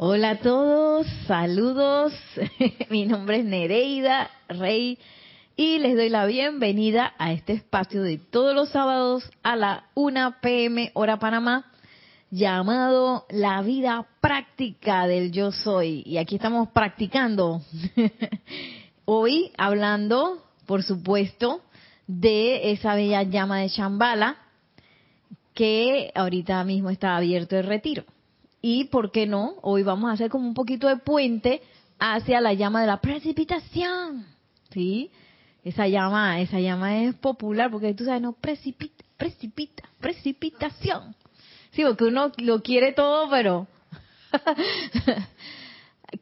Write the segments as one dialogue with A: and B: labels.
A: Hola a todos, saludos. Mi nombre es Nereida Rey y les doy la bienvenida a este espacio de todos los sábados a la 1 pm hora Panamá llamado La vida práctica del yo soy. Y aquí estamos practicando. Hoy hablando, por supuesto, de esa bella llama de Shambhala que ahorita mismo está abierto el retiro. Y, ¿por qué no? Hoy vamos a hacer como un poquito de puente hacia la llama de la precipitación. ¿Sí? Esa llama, esa llama es popular porque tú sabes, no, precipita, precipita, precipitación. Sí, porque uno lo quiere todo, pero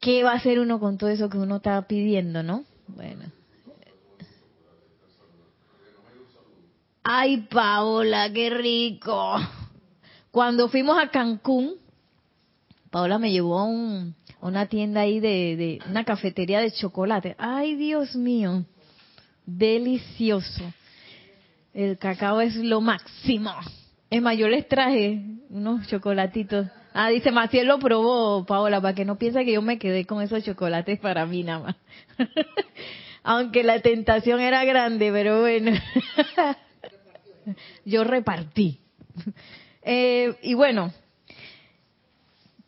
A: ¿qué va a hacer uno con todo eso que uno está pidiendo, no? Bueno. Ay, Paola, qué rico. Cuando fuimos a Cancún, Paola me llevó a, un, una tienda ahí de, una cafetería de chocolate. Ay, Dios mío, delicioso. El cacao es lo máximo. Es más, yo les traje unos chocolatitos. Ah, dice Maciel lo probó, Paola, para que no piense que yo me quedé con esos chocolates para mí nada más. Aunque la tentación era grande, pero bueno. yo repartí. Eh, y bueno,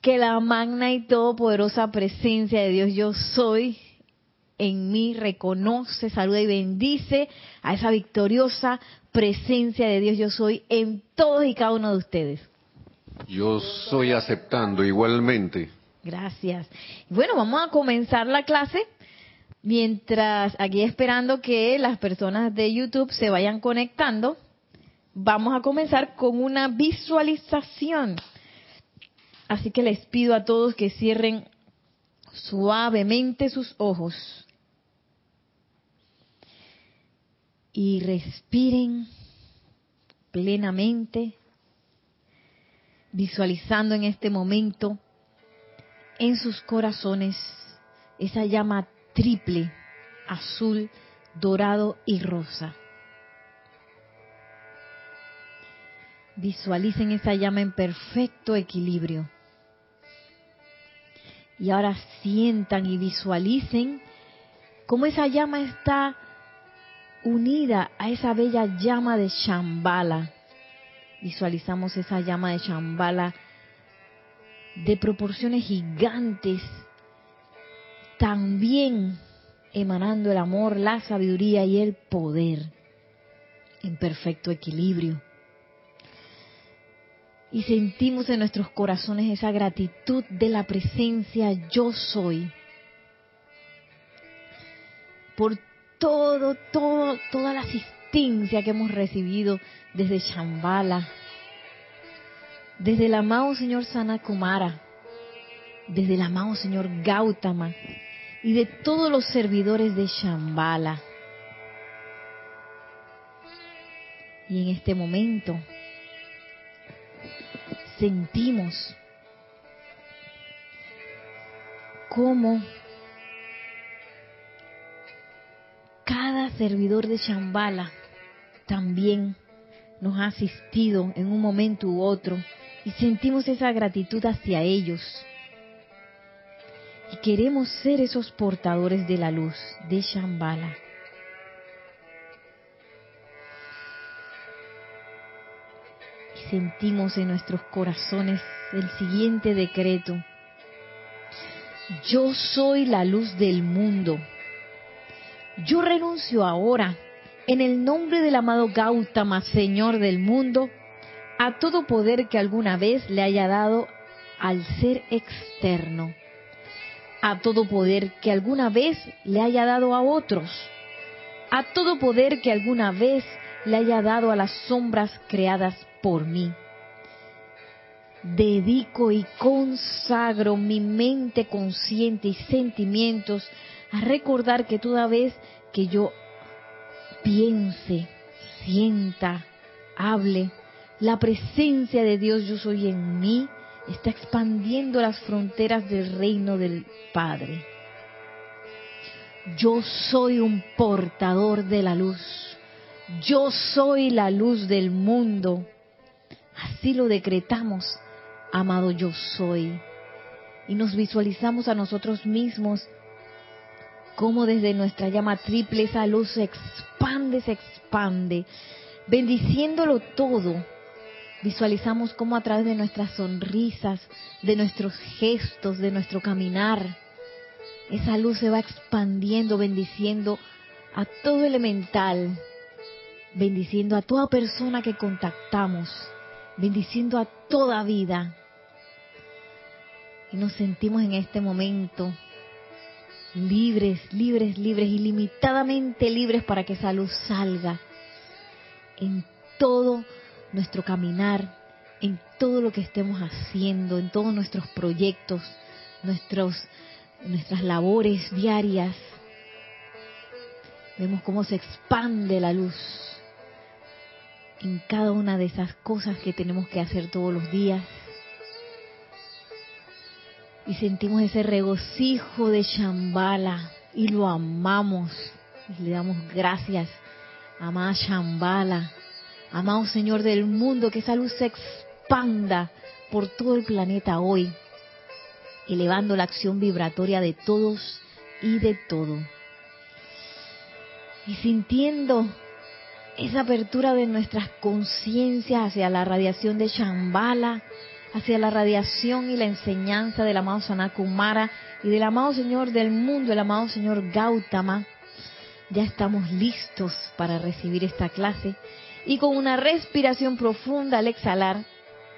A: que la magna y todopoderosa presencia de Dios yo soy en mí reconoce, saluda y bendice a esa victoriosa presencia de Dios yo soy en todos y cada uno de ustedes.
B: Yo soy aceptando igualmente.
A: Gracias. Bueno, vamos a comenzar la clase mientras aquí esperando que las personas de YouTube se vayan conectando. Vamos a comenzar con una visualización. Así que les pido a todos que cierren suavemente sus ojos y respiren plenamente, visualizando en este momento en sus corazones esa llama triple, azul, dorado y rosa. Visualicen esa llama en perfecto equilibrio. Y ahora sientan y visualicen cómo esa llama está unida a esa bella llama de Shambhala. Visualizamos esa llama de Shambhala de proporciones gigantes, también emanando el amor, la sabiduría y el poder en perfecto equilibrio. Y sentimos en nuestros corazones esa gratitud de la presencia yo soy por todo, todo, toda la asistencia que hemos recibido desde Shambhala, desde el amado señor Sanakumara, desde el amado señor Gautama y de todos los servidores de Shambhala. Y en este momento sentimos cómo cada servidor de Shambhala también nos ha asistido en un momento u otro y sentimos esa gratitud hacia ellos. Y queremos ser esos portadores de la luz de Shambhala. Sentimos en nuestros corazones el siguiente decreto. Yo soy la luz del mundo yo renuncio ahora, en el nombre del amado Gautama, Señor del mundo, a todo poder que alguna vez le haya dado al ser externo, a todo poder que alguna vez le haya dado a otros, a todo poder que alguna vez le haya dado a las sombras creadas por mí. Dedico y consagro mi mente consciente y sentimientos a recordar que toda vez que yo piense, sienta, hable, la presencia de Dios yo soy en mí está expandiendo las fronteras del reino del Padre. Yo soy un portador de la luz. Yo soy la luz del mundo. Así lo decretamos, amado yo soy. y nos visualizamos a nosotros mismos como desde nuestra llama triple esa luz se expande, se expande, bendiciéndolo todo. Visualizamos cómo a través de nuestras sonrisas, de nuestros gestos, de nuestro caminar, esa luz se va expandiendo, bendiciendo a todo elemental, bendiciendo a toda persona que contactamos, bendiciendo a toda vida. Y nos sentimos en este momento libres, libres, libres, ilimitadamente libres para que esa luz salga en todo nuestro caminar, en todo lo que estemos haciendo, en todos nuestros proyectos, nuestros, nuestras labores diarias. Vemos cómo se expande la luz en cada una de esas cosas que tenemos que hacer todos los días. Y sentimos ese regocijo de Shambhala y lo amamos. Y le damos gracias, amada Shambhala, amado Señor del mundo, que esa luz se expanda por todo el planeta hoy, elevando la acción vibratoria de todos y de todo. Y sintiendo esa apertura de nuestras conciencias hacia la radiación de Shambhala, hacia la radiación y la enseñanza del amado Sanakumara y del amado Señor del mundo, el amado Señor Gautama. Ya estamos listos para recibir esta clase y con una respiración profunda al exhalar,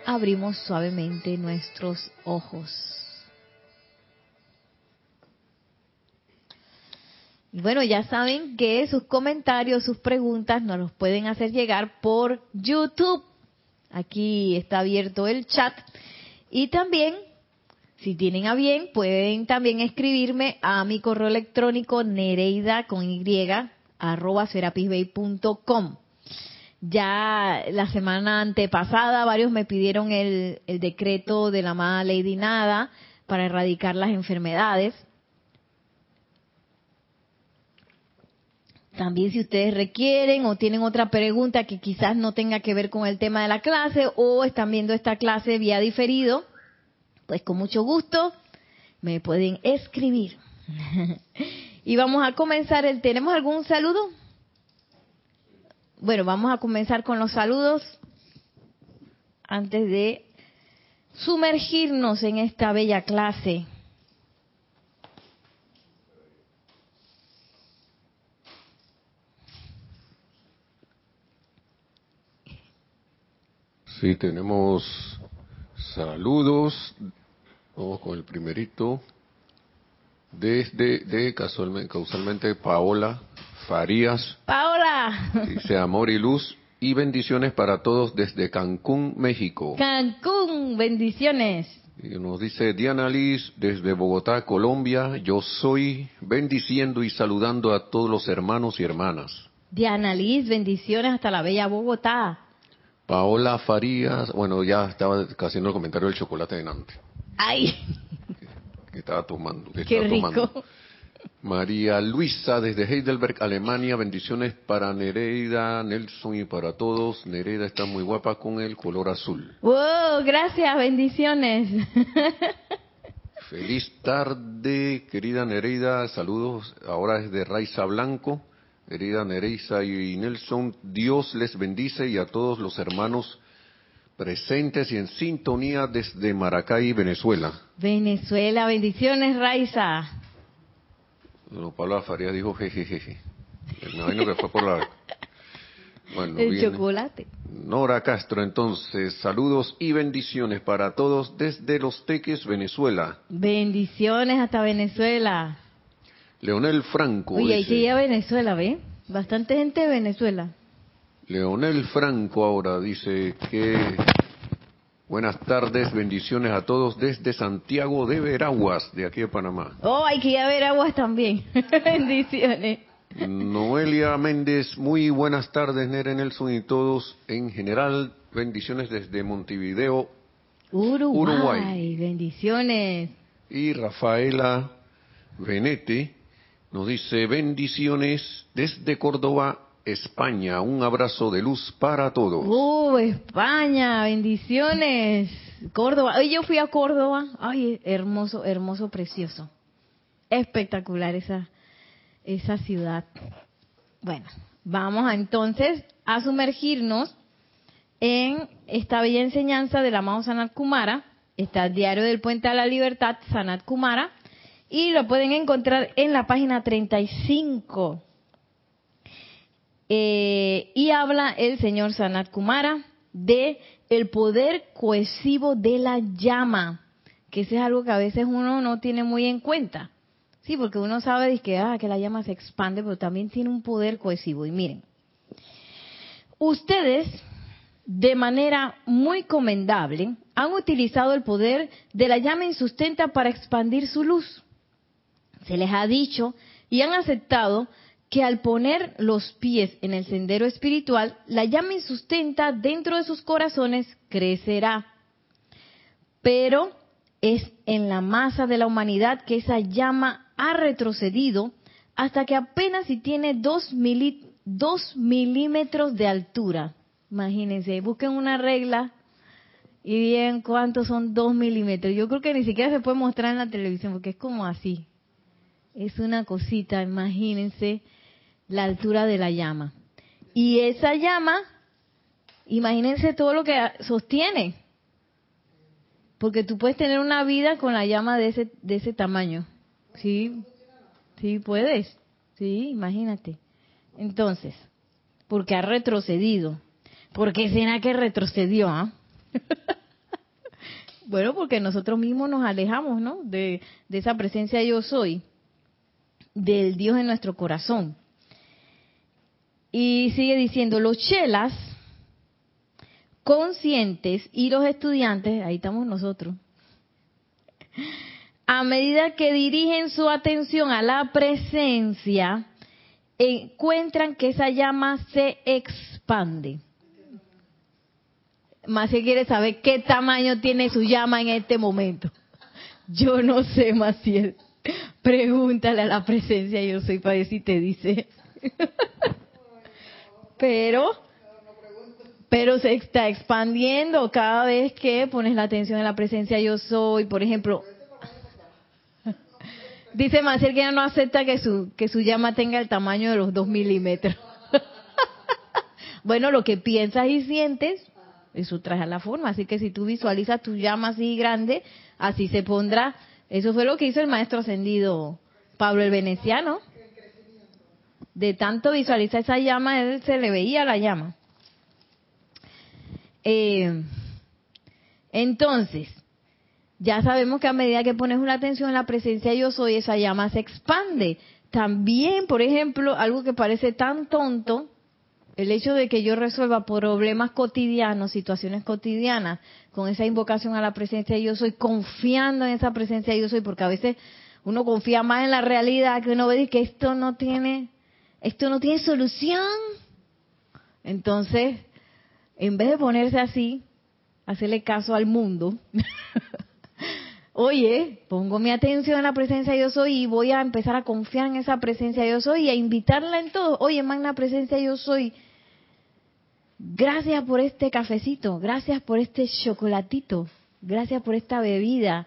A: abrimos suavemente nuestros ojos. Bueno, ya saben que sus comentarios, sus preguntas nos los pueden hacer llegar por YouTube. Aquí está abierto el chat. Y también, si tienen a bien, pueden también escribirme a mi correo electrónico nereida con y arroba serapisbay.com. Ya la semana antepasada varios me pidieron el, el decreto de la amada Lady Nada para erradicar las enfermedades. También si ustedes requieren o tienen otra pregunta que quizás no tenga que ver con el tema de la clase o están viendo esta clase vía diferido, pues con mucho gusto me pueden escribir. y vamos a comenzar el ¿tenemos algún saludo? Bueno, vamos a comenzar con los saludos antes de sumergirnos en esta bella clase.
B: Sí, tenemos saludos. Vamos con el primerito. Desde, de casualmente, causalmente, Paola Farías.
A: Paola.
B: Dice amor y luz y bendiciones para todos desde Cancún, México.
A: Cancún, bendiciones.
B: Y nos dice Diana Liz desde Bogotá, Colombia. Yo soy bendiciendo y saludando a todos los hermanos y hermanas.
A: Diana Liz, bendiciones hasta la bella Bogotá.
B: Paola Farías, bueno, ya estaba haciendo el comentario del chocolate de Nantes.
A: ¡Ay!
B: Que, estaba tomando. Que
A: ¡Qué
B: estaba
A: rico!
B: Tomando. María Luisa desde Heidelberg, Alemania. Bendiciones para Nereida, Nelson y para todos. Nereida está muy guapa con el color azul.
A: ¡Wow! Gracias, bendiciones.
B: Feliz tarde, querida Nereida. Saludos ahora desde Raiza Blanco. Querida Nereisa y Nelson, Dios les bendice y a todos los hermanos presentes y en sintonía desde Maracay, Venezuela.
A: Venezuela, bendiciones, Raiza.
B: Bueno, Pablo Faría dijo jejejeje. Me imagino que fue por la... Bueno,
A: El
B: viene.
A: chocolate.
B: Nora Castro, entonces, saludos y bendiciones para todos desde Los Teques, Venezuela.
A: Bendiciones hasta Venezuela.
B: Leonel Franco.
A: Oye, hay
B: dice-
A: que ir a Venezuela, ¿ve? Bastante gente de Venezuela.
B: Leonel Franco ahora dice que buenas tardes, bendiciones a todos desde Santiago de Veraguas, de aquí de Panamá.
A: Oh, hay que ir a ver aguas también. bendiciones.
B: Noelia Méndez, muy buenas tardes, Nere Nelson y todos en general. Bendiciones desde Montevideo
A: Uruguay,
B: Uruguay.
A: bendiciones.
B: y Rafaela Venete nos dice bendiciones desde Córdoba, España. Un abrazo de luz para todos.
A: ¡Uh, España! Bendiciones. Córdoba. Hoy yo fui a Córdoba. Ay, hermoso, hermoso, precioso. Espectacular esa, esa ciudad. Bueno, vamos entonces a sumergirnos en esta bella enseñanza del amado Sanat Kumara. Está el Diario del Puente a la Libertad, Sanat Kumara. Y lo pueden encontrar en la página 35 eh, y habla el señor Sanat Kumara de el poder cohesivo de la llama, que eso es algo que a veces uno no tiene muy en cuenta. Sí, porque uno sabe que, ah, que la llama se expande, pero también tiene un poder cohesivo. Y miren, ustedes de manera muy comendable han utilizado el poder de la llama insustenta para expandir su luz. Se les ha dicho y han aceptado que al poner los pies en el sendero espiritual, la llama insustenta dentro de sus corazones crecerá. Pero es en la masa de la humanidad que esa llama ha retrocedido hasta que apenas si tiene dos, milímetros de altura. Imagínense, busquen una regla y bien cuántos son dos milímetros. Yo creo que ni siquiera se puede mostrar en la televisión porque es como así. Es una cosita, imagínense la altura de la llama. Y esa llama, imagínense todo lo que sostiene. Porque tú puedes tener una vida con la llama de ese, de ese tamaño. Sí, sí puedes. Sí, imagínate. Entonces, porque ha retrocedido. ¿Por qué será que retrocedió? Ah? bueno, porque nosotros mismos nos alejamos, ¿no? De, de esa presencia yo soy, del Dios en nuestro corazón. Y sigue diciendo, los chelas conscientes y los estudiantes, ahí estamos nosotros, a medida que dirigen su atención a la presencia, encuentran que esa llama se expande. Se quiere saber qué tamaño tiene su llama en este momento. Yo no sé, Maciel. Pregúntale a la presencia, yo soy para si te dice. pero pero se está expandiendo cada vez que pones la atención en la presencia yo soy, por ejemplo. Dice Maciel que no acepta que su, que su llama tenga el tamaño de los dos milímetros. bueno, lo que piensas y sientes, eso trae a la forma. Así que si tú visualizas tu llama así grande, así se pondrá. Eso fue lo que hizo el maestro ascendido Pablo el Veneciano de tanto visualizar esa llama, él se le veía la llama. Eh, entonces, ya sabemos que a medida que pones una atención en la presencia yo soy, esa llama se expande. También, por ejemplo, algo que parece tan tonto, el hecho de que yo resuelva problemas cotidianos, situaciones cotidianas, con esa invocación a la presencia yo soy, confiando en esa presencia yo soy, porque a veces uno confía más en la realidad que uno ve que esto no tiene esto no tiene solución. Entonces, en vez de ponerse así, hacerle caso al mundo, oye, pongo mi atención en la presencia yo soy y voy a empezar a confiar en esa presencia yo soy y a invitarla en todo. Oye, magna presencia yo soy. Gracias por este cafecito, gracias por este chocolatito, gracias por esta bebida,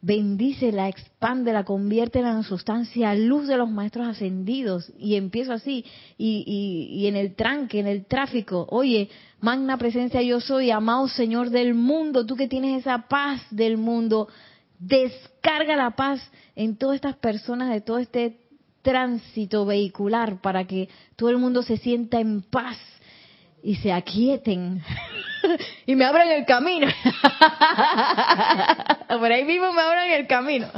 A: bendícela, expándela, conviértela en sustancia, luz de los maestros ascendidos. Y empiezo así, y, y, en el tranque, en el tráfico, oye, magna presencia yo soy, amado Señor del mundo, tú que tienes esa paz del mundo, descarga la paz en todas estas personas de todo este tránsito vehicular para que todo el mundo se sienta en paz y se aquieten y me abran el camino. Por ahí mismo me abran el camino.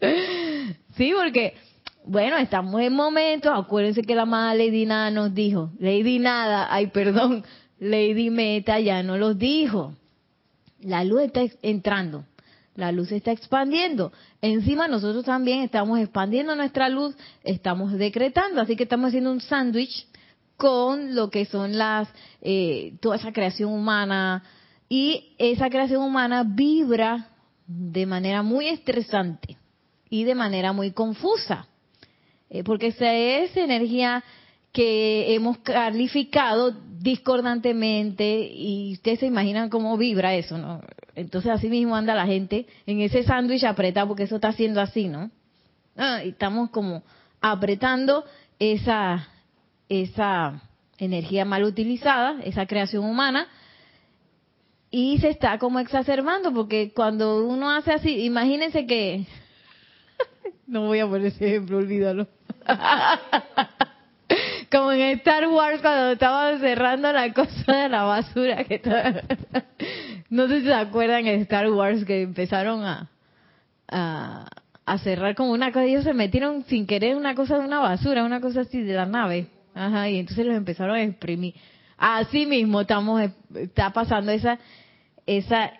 A: sí, porque, bueno, estamos en momentos, acuérdense que la amada Lady Nada nos dijo, Lady Nada, ay perdón, Lady Meta ya no los dijo. La luz está entrando, la luz está expandiendo. Encima nosotros también estamos expandiendo nuestra luz, estamos decretando, así que estamos haciendo un sándwich con lo que son las, eh, toda esa creación humana. Y esa creación humana vibra de manera muy estresante y de manera muy confusa. Eh, porque esa es energía que hemos calificado discordantemente y ustedes se imaginan cómo vibra eso, ¿no? Entonces así mismo anda la gente en ese sándwich apretado porque eso está haciendo así, ¿no? Ah, y estamos como apretando esa, esa energía mal utilizada, esa creación humana, y se está como exacerbando, porque cuando uno hace así, imagínense que... no voy a poner ese ejemplo, olvídalo. como en Star Wars cuando estaban cerrando la cosa de la basura que no sé si se acuerdan en Star Wars que empezaron a, a, a cerrar como una cosa, ellos se metieron sin querer una cosa de una basura, una cosa así de la nave. Ajá, y entonces los empezaron a exprimir. Así mismo estamos, está pasando esa, esa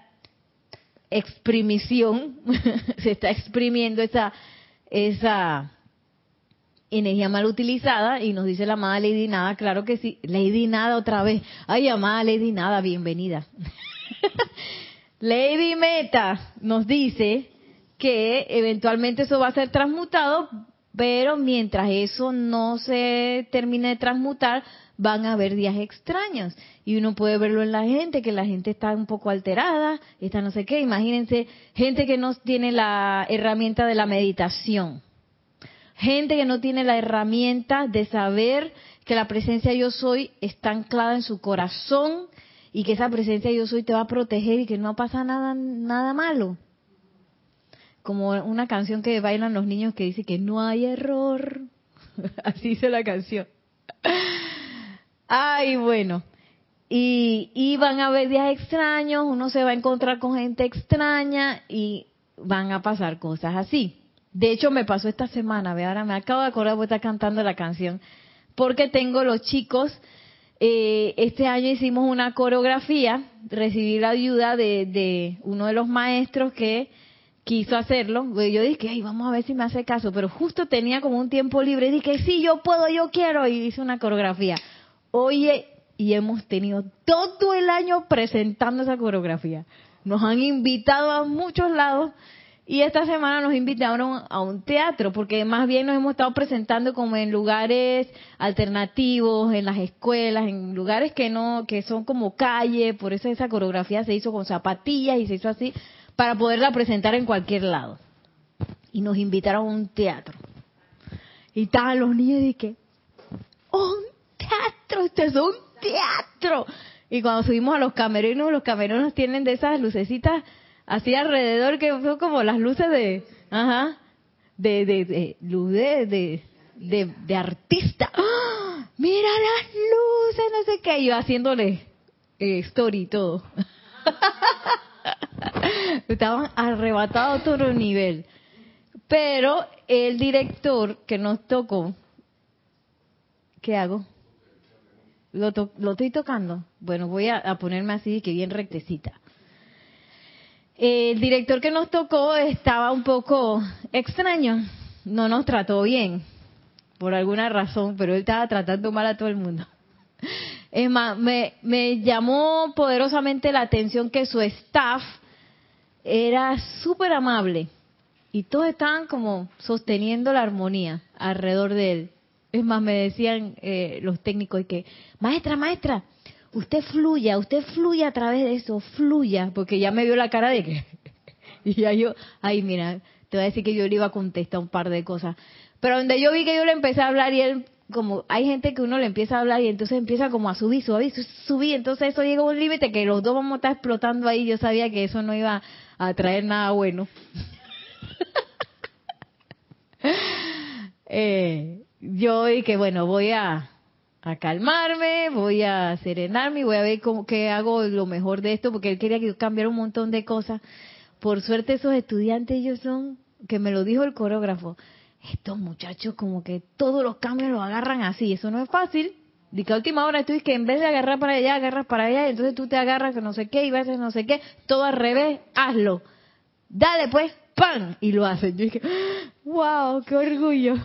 A: exprimición, se está exprimiendo esa, esa energía mal utilizada y nos dice la amada Lady Nada, claro que sí, Lady Nada otra vez. Ay, amada Lady Nada, bienvenida. Lady Meta nos dice que eventualmente eso va a ser transmutado, pero mientras eso no se termine de transmutar, van a haber días extraños. Y uno puede verlo en la gente, que la gente está un poco alterada, está no sé qué. Imagínense, gente que no tiene la herramienta de la meditación. Gente que no tiene la herramienta de saber que la presencia yo soy está anclada en su corazón y que esa presencia yo soy te va a proteger y que no pasa nada, nada malo como una canción que bailan los niños que dice que no hay error. Así dice la canción. Ay, bueno. Y, y, van a haber días extraños, uno se va a encontrar con gente extraña y van a pasar cosas así. De hecho, me pasó esta semana, ve, ahora me acabo de acordar porque está cantando la canción, porque tengo los chicos, eh, este año hicimos una coreografía, recibí la ayuda de, de uno de los maestros que quiso hacerlo. Yo dije, ay, vamos a ver si me hace caso, pero justo tenía como un tiempo libre y dije, sí, yo puedo, yo quiero, y hice una coreografía. Oye, y hemos tenido todo el año presentando esa coreografía. Nos han invitado a muchos lados y esta semana nos invitaron a un teatro, porque más bien nos hemos estado presentando como en lugares alternativos, en las escuelas, en lugares que no, que son como calle, por eso esa coreografía se hizo con zapatillas y se hizo así, para poderla presentar en cualquier lado. Y nos invitaron a un teatro. Y estaban los niños y que, un teatro, este es un teatro. Y cuando subimos a los camerinos, los camerinos tienen de esas lucecitas así alrededor que son como las luces de, ajá, de, de, de luz de, de, de, artista. ¡Ah! Mira las luces, no sé qué, yo haciéndole eh, story y todo. Estaban arrebatados a otro nivel. Pero el director que nos tocó, ¿qué hago? ¿Lo, lo estoy tocando? Bueno, voy a, ponerme así, que bien rectecita. El director que nos tocó estaba un poco extraño, no nos trató bien, por alguna razón, pero él estaba tratando mal a todo el mundo. Es más, me, me llamó poderosamente la atención que su staff era súper amable y todos estaban como sosteniendo la armonía alrededor de él. Es más, me decían eh, los técnicos que, maestra, maestra, usted fluya, usted fluya a través de eso, fluya, porque ya me vio la cara de que... y ya yo, ay, mira, te voy a decir que yo le iba a contestar un par de cosas. Pero donde yo vi que yo le empecé a hablar y él, como hay gente que uno le empieza a hablar y entonces empieza como a subir, subir, subir, entonces eso llega a un límite que los dos vamos a estar explotando ahí. Yo sabía que eso no iba a traer nada bueno. eh, yo que bueno, voy a, a, calmarme, voy a serenarme y voy a ver cómo que hago lo mejor de esto, porque él quería que yo cambiara un montón de cosas. Por suerte esos estudiantes ellos son, que me lo dijo el coreógrafo, estos muchachos como que todos los cambios los agarran así, eso no es fácil. De que a última hora tú dices que en vez de agarrar para allá, agarras para allá, y entonces tú te agarras que no sé qué y vas a no sé qué, todo al revés, hazlo. Dale pues, ¡pam! Y lo hacen. Yo dije, wow, qué orgullo.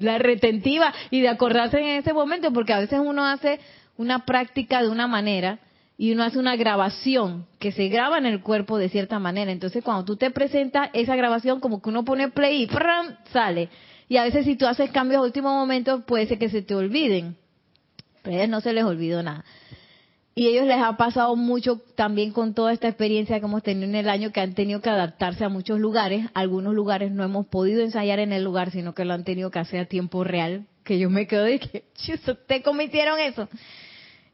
A: La retentiva y de acordarse en ese momento, porque a veces uno hace una práctica de una manera y uno hace una grabación que se graba en el cuerpo de cierta manera. Entonces, cuando tú te presentas esa grabación, como que uno pone play y sale. Y a veces si tú haces cambios a último momento, puede ser que se te olviden. Pero a ellos no se les olvidó nada. Y a ellos les ha pasado mucho también con toda esta experiencia que hemos tenido en el año, que han tenido que adaptarse a muchos lugares. Algunos lugares no hemos podido ensayar en el lugar, sino que lo han tenido que hacer a tiempo real. Que yo me quedo de que, ¿te cometieron eso?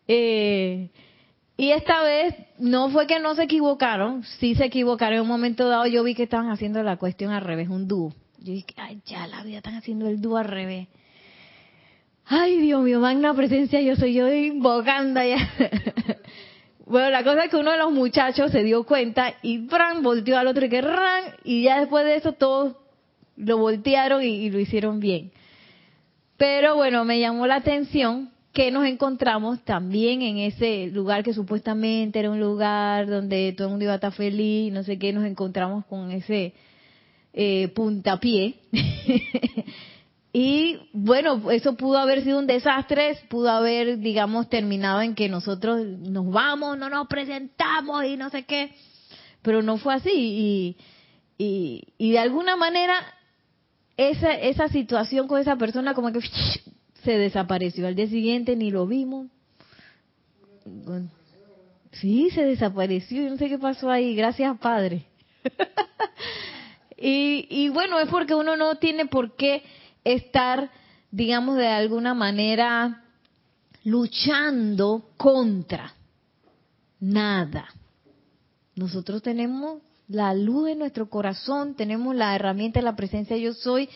A: Eh, y esta vez no fue que no se equivocaron, sí se equivocaron. En un momento dado yo vi que estaban haciendo la cuestión al revés, un dúo. Yo dije, ay, ya la vida están haciendo el dúo al revés. Ay, Dios mío, magna presencia, yo soy yo invocando ya. bueno, la cosa es que uno de los muchachos se dio cuenta y ¡bran! volteó al otro y que ¡ran! Y ya después de eso todos lo voltearon y lo hicieron bien. Pero bueno, me llamó la atención que nos encontramos también en ese lugar que supuestamente era un lugar donde todo el mundo iba a estar feliz, no sé qué, nos encontramos con ese eh, puntapié. y bueno, eso pudo haber sido un desastre, pudo haber, digamos, terminado en que nosotros nos vamos, no nos presentamos y no sé qué, pero no fue así. Y, y, de alguna manera esa, esa situación con esa persona como que se desapareció. Al día siguiente ni lo vimos. Sí, se desapareció. No sé qué pasó ahí. Gracias, Padre. y, y bueno, es porque uno no tiene por qué estar, digamos, de alguna manera luchando contra nada. Nosotros tenemos la luz en nuestro corazón, tenemos la herramienta de la presencia yo soy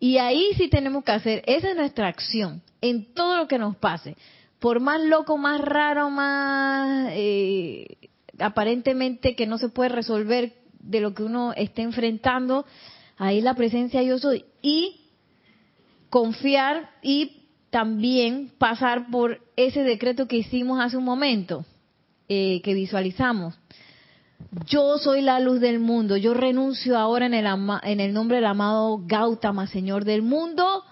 A: y ahí sí tenemos que hacer, esa es nuestra acción, en todo lo que nos pase. Por más loco, más raro, más eh, aparentemente que no se puede resolver de lo que uno esté enfrentando, ahí la presencia yo soy. Y confiar y también pasar por ese decreto que hicimos hace un momento, eh, que visualizamos yo soy la luz del mundo, yo renuncio ahora en el, en el nombre del amado Gautama, Señor del mundo,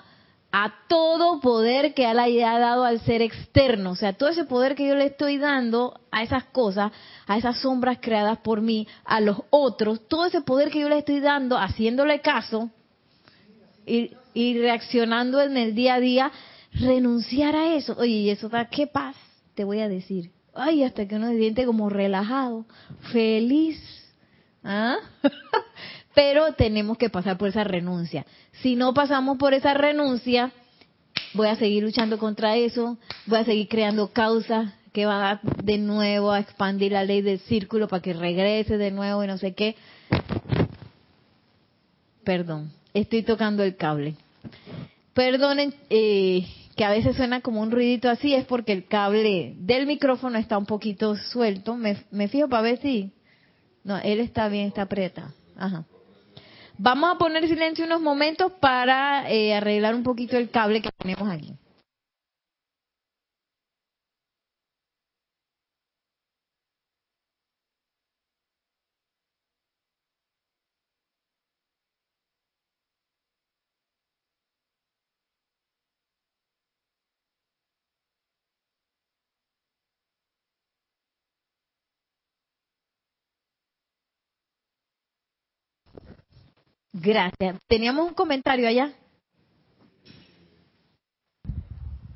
A: a todo poder que Él haya dado al ser externo, o sea, todo ese poder que yo le estoy dando a esas cosas, a esas sombras creadas por mí, a los otros, todo ese poder que yo le estoy dando, haciéndole caso y, y reaccionando en el día a día, renunciar a eso. Oye, ¿y eso da qué paz? Te voy a decir ay, hasta que uno se siente como relajado, feliz. ¿Ah? Pero tenemos que pasar por esa renuncia. Si no pasamos por esa renuncia, voy a seguir luchando contra eso, voy a seguir creando causas que van a de nuevo a expandir la ley del círculo para que regrese de nuevo y no sé qué. Perdón, estoy tocando el cable. Perdonen, eh, que a veces suena como un ruidito así, es porque el cable del micrófono está un poquito suelto. Me, me fijo para ver si... No, él está bien, está aprieta. Ajá. Vamos a poner silencio unos momentos para eh, arreglar un poquito el cable que tenemos aquí. Gracias. Teníamos un comentario allá.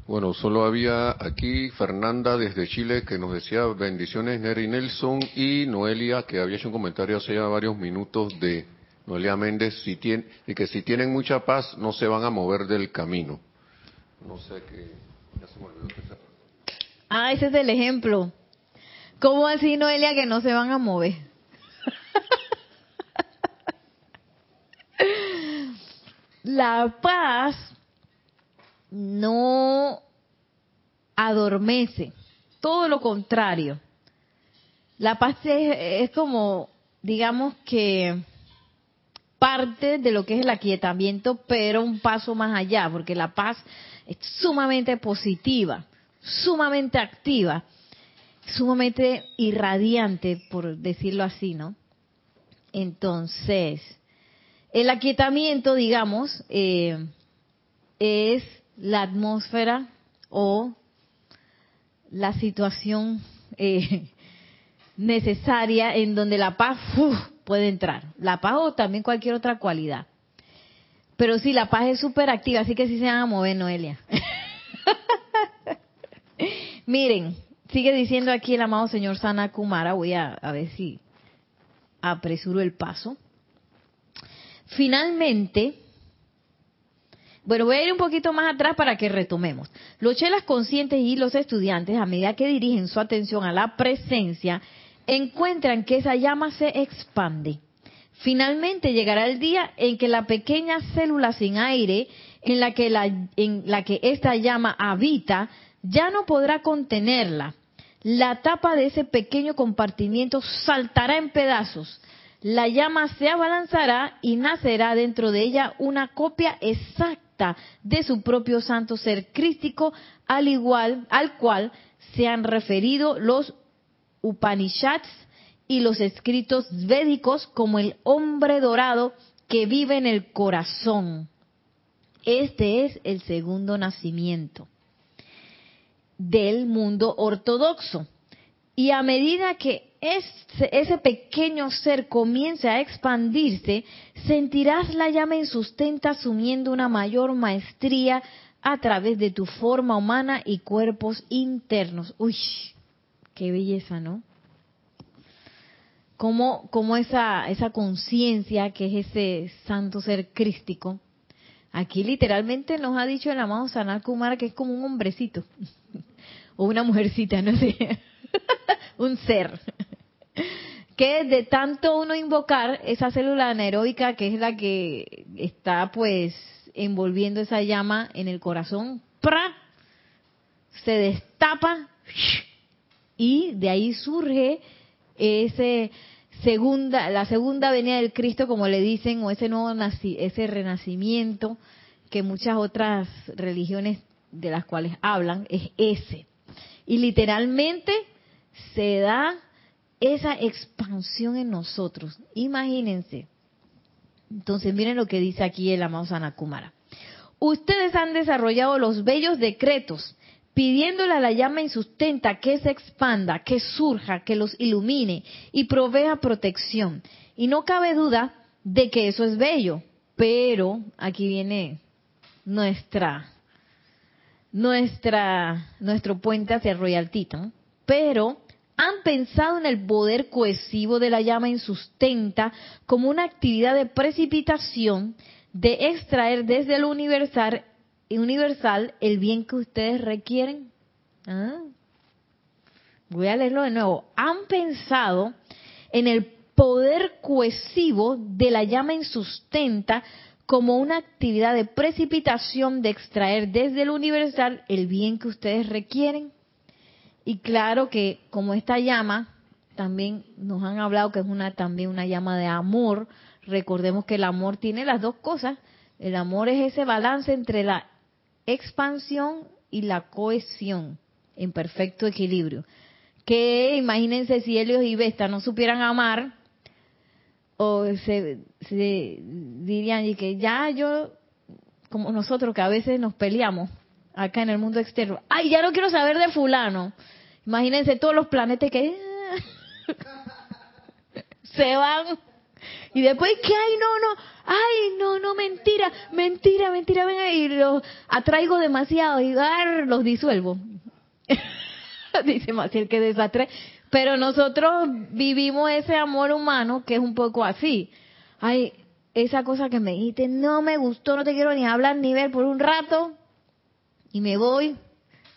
B: Bueno, solo había aquí Fernanda desde Chile que nos decía bendiciones Neri Nelson y Noelia que había hecho un comentario hace ya varios minutos de Noelia Méndez si tiene, y que si tienen mucha paz no se van a mover del camino. No sé qué. Ya se me olvidó
A: Ah, ese es el ejemplo. ¿Cómo así Noelia que no se van a mover? La paz no adormece, todo lo contrario. La paz es, como, digamos que parte de lo que es el aquietamiento, pero un paso más allá, porque la paz es sumamente positiva, sumamente activa, sumamente irradiante, por decirlo así, ¿no? Entonces, el aquietamiento, digamos, eh, es la atmósfera o la situación eh, necesaria en donde la paz puede entrar. La paz o también cualquier otra cualidad. Pero sí, la paz es súper activa, así que sí se van a mover, Noelia. Miren, sigue diciendo aquí el amado señor Sana Kumara, voy a, a ver si apresuro el paso. Finalmente, bueno, voy a ir un poquito más atrás para que retomemos. Los chelas conscientes y los estudiantes, a medida que dirigen su atención a la presencia, encuentran que esa llama se expande. Finalmente llegará el día en que la pequeña célula sin aire en la que, en la que esta llama habita ya no podrá contenerla. La tapa de ese pequeño compartimiento saltará en pedazos. La llama se abalanzará y nacerá dentro de ella una copia exacta de su propio santo ser crístico, al igual al cual se han referido los Upanishads y los escritos védicos como el hombre dorado que vive en el corazón. Este es el segundo nacimiento del mundo ortodoxo. Y a medida que ese, pequeño ser comience a expandirse, sentirás la llama en sustenta asumiendo una mayor maestría a través de tu forma humana y cuerpos internos. Uy, qué belleza, ¿no? Como, como esa, esa conciencia que es ese santo ser crístico, aquí literalmente nos ha dicho el amado Sanal Kumara que es como un hombrecito, o una mujercita, no sé, un ser, que de tanto uno invocar esa célula anaeróbica que es la que está pues envolviendo esa llama en el corazón, ¡pra! se destapa y de ahí surge ese segunda la segunda venida del Cristo como le dicen o ese nuevo ese renacimiento que muchas otras religiones de las cuales hablan es ese y literalmente se da esa expansión en nosotros. Imagínense. Entonces miren lo que dice aquí el amado Sanakumara ustedes han desarrollado los bellos decretos pidiéndole a la llama insustenta que se expanda, que surja, que los ilumine y provea protección. Y no cabe duda de que eso es bello, pero aquí viene nuestra nuestra nuestro puente hacia Royal Titan, pero han pensado en el poder cohesivo de la llama insustenta como una actividad de precipitación de extraer desde el universal universal el bien que ustedes requieren? ¿Ah? Voy a leerlo de nuevo. Han pensado en el poder cohesivo de la llama insustenta como una actividad de precipitación de extraer desde el universal el bien que ustedes requieren. Y claro que como esta llama, también nos han hablado que es una también una llama de amor. Recordemos que el amor tiene las dos cosas. El amor es ese balance entre la expansión y la cohesión en perfecto equilibrio. Que imagínense si Helios y Vesta no supieran amar, o se, dirían y que ya yo, como nosotros que a veces nos peleamos acá en el mundo externo, ay, ya no quiero saber de fulano. Imagínense todos los planetas que se van y después, ¿qué hay? No, no, ay, no, no, mentira, mentira, mentira, venga, y los atraigo demasiado y dar, los disuelvo. Dice Maciel que desastre. Pero nosotros vivimos ese amor humano que es un poco así. Ay, esa cosa que me dijiste no me gustó, no te quiero ni hablar ni ver por un rato y me voy.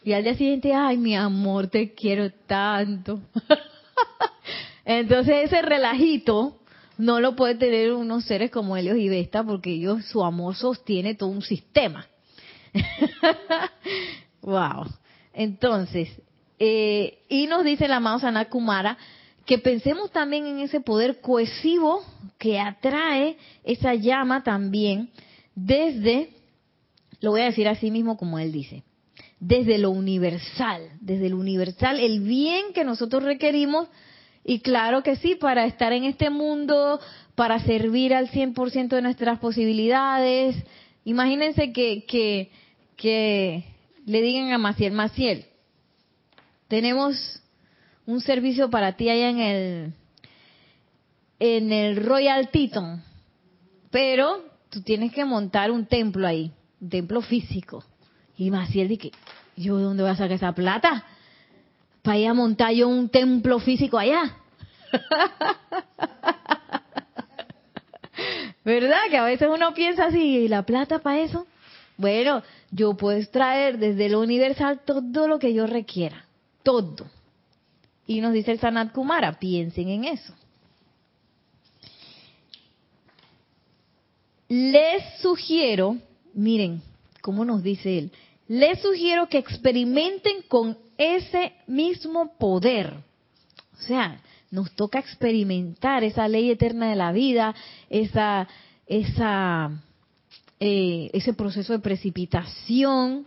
A: Y al día siguiente, ay, mi amor, te quiero tanto. Entonces ese relajito no lo puede tener unos seres como Helios y Vesta porque ellos, su amor sostiene todo un sistema. wow. Entonces, eh, y nos dice la amado Kumara que pensemos también en ese poder cohesivo que atrae esa llama también desde, lo voy a decir así mismo como él dice, desde lo universal, desde lo universal, el bien que nosotros requerimos y claro que sí, para estar en este mundo, para servir al 100% de nuestras posibilidades. Imagínense que, que, que le digan a Maciel, Maciel, tenemos un servicio para ti allá en el, en el Royal Teton, pero tú tienes que montar un templo ahí, un templo físico. Y Maciel dice, ¿yo de dónde voy a sacar esa plata? Para ir a montar yo un templo físico allá. ¿Verdad? Que a veces uno piensa así, ¿y la plata para eso? Bueno, yo puedo extraer desde lo universal todo lo que yo requiera. Todo. Y nos dice el Sanat Kumara, piensen en eso. Les sugiero, miren cómo nos dice él, les sugiero que experimenten con ese mismo poder. O sea, nos toca experimentar esa ley eterna de la vida, esa, esa, eh, ese proceso de precipitación,